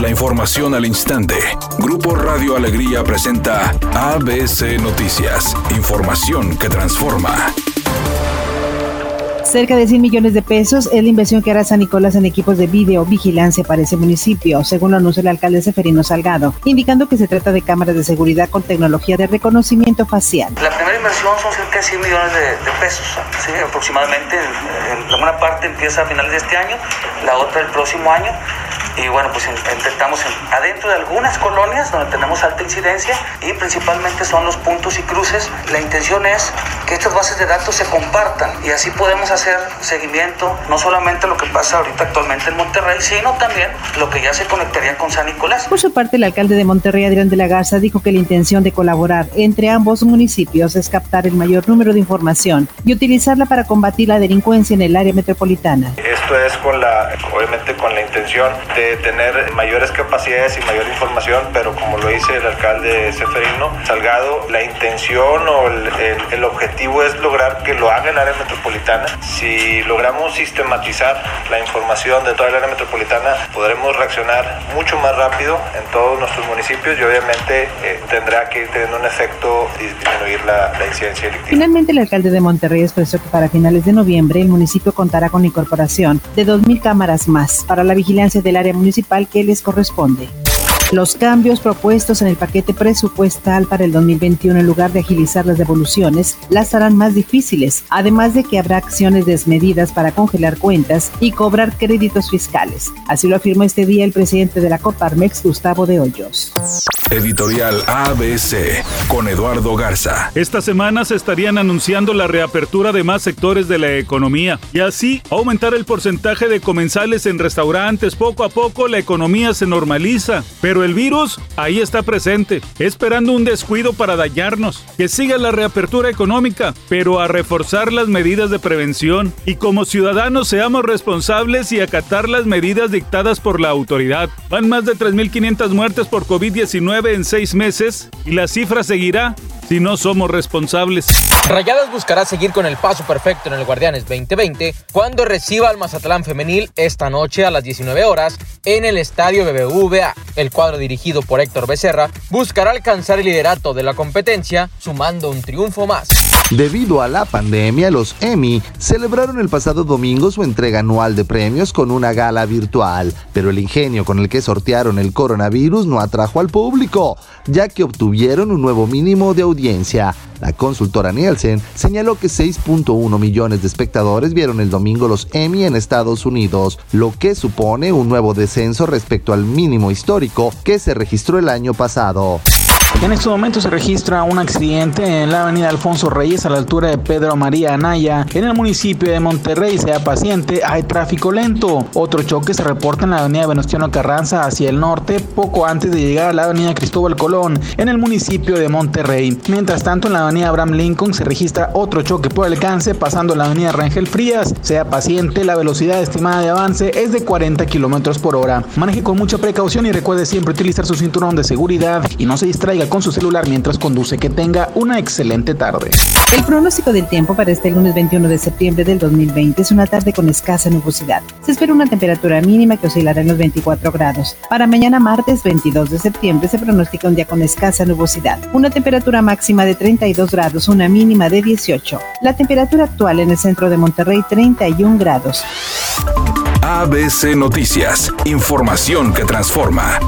La información al instante. Grupo Radio Alegría presenta ABC Noticias. Información que transforma. Cerca de 100 millones de pesos es la inversión que hará San Nicolás en equipos de videovigilancia para ese municipio, según lo anunció el alcalde Seferino Salgado, indicando que se trata de cámaras de seguridad con tecnología de reconocimiento facial. La primera inversión son cerca de 100 millones de, pesos, aproximadamente. una parte empieza a finales de este año, la otra el próximo año y bueno, pues intentamos adentro de algunas colonias donde tenemos alta incidencia y principalmente son los puntos y cruces. La intención es que estas bases de datos se compartan y así podemos hacer seguimiento, no solamente lo que pasa ahorita actualmente en Monterrey, sino también lo que ya se conectaría con San Nicolás. Por su parte, el alcalde de Monterrey, Adrián de la Garza, dijo que la intención de colaborar entre ambos municipios es captar el mayor número de información y utilizarla para combatir la delincuencia en el área metropolitana. Esto es con la, obviamente con la intención de tener mayores capacidades y mayor información, pero como lo dice el alcalde Seferino Salgado, la intención o el, el, objetivo es lograr que lo haga el área metropolitana. Si logramos sistematizar la información de toda el área metropolitana, podremos reaccionar mucho más rápido en todos nuestros municipios y obviamente eh, tendrá que ir teniendo un efecto y disminuir la, la incidencia delictiva. Finalmente, el alcalde de Monterrey expresó que para finales de noviembre el municipio contará con incorporación de 2.000 cámaras más para la vigilancia del área municipal que les corresponde. Los cambios propuestos en el paquete presupuestal para el 2021, en lugar de agilizar las devoluciones, las harán más difíciles, además de que habrá acciones desmedidas para congelar cuentas y cobrar créditos fiscales. Así lo afirmó este día el presidente de la Coparmex, Gustavo de Hoyos. Editorial ABC con Eduardo Garza. Esta semana se estarían anunciando la reapertura de más sectores de la economía y así aumentar el porcentaje de comensales en restaurantes. Poco a poco la economía se normaliza, pero el virus ahí está presente, esperando un descuido para dañarnos. Que siga la reapertura económica, pero a reforzar las medidas de prevención y como ciudadanos seamos responsables y acatar las medidas dictadas por la autoridad. Van más de 3.500 muertes por COVID-19 en seis meses y la cifra seguirá si no somos responsables. Rayadas buscará seguir con el paso perfecto en el Guardianes 2020 cuando reciba al Mazatlán femenil esta noche a las 19 horas en el estadio BBVA. El cuadro dirigido por Héctor Becerra buscará alcanzar el liderato de la competencia sumando un triunfo más. Debido a la pandemia, los Emmy celebraron el pasado domingo su entrega anual de premios con una gala virtual, pero el ingenio con el que sortearon el coronavirus no atrajo al público, ya que obtuvieron un nuevo mínimo de audiencia. La consultora Nielsen señaló que 6.1 millones de espectadores vieron el domingo los Emmy en Estados Unidos, lo que supone un nuevo descenso respecto al mínimo histórico que se registró el año pasado. En este momento se registra un accidente en la avenida Alfonso Reyes a la altura de Pedro María Anaya. En el municipio de Monterrey, sea paciente, hay tráfico lento. Otro choque se reporta en la avenida Venustiano Carranza hacia el norte, poco antes de llegar a la avenida Cristóbal Colón, en el municipio de Monterrey. Mientras tanto, en la avenida Abraham Lincoln se registra otro choque por alcance pasando la avenida Rangel Frías. Sea paciente, la velocidad estimada de avance es de 40 kilómetros por hora. Maneje con mucha precaución y recuerde siempre utilizar su cinturón de seguridad y no se distraiga con su celular mientras conduce. Que tenga una excelente tarde. El pronóstico del tiempo para este lunes 21 de septiembre del 2020 es una tarde con escasa nubosidad. Se espera una temperatura mínima que oscilará en los 24 grados. Para mañana martes 22 de septiembre se pronostica un día con escasa nubosidad. Una temperatura máxima de 32 grados, una mínima de 18. La temperatura actual en el centro de Monterrey 31 grados. ABC Noticias, información que transforma.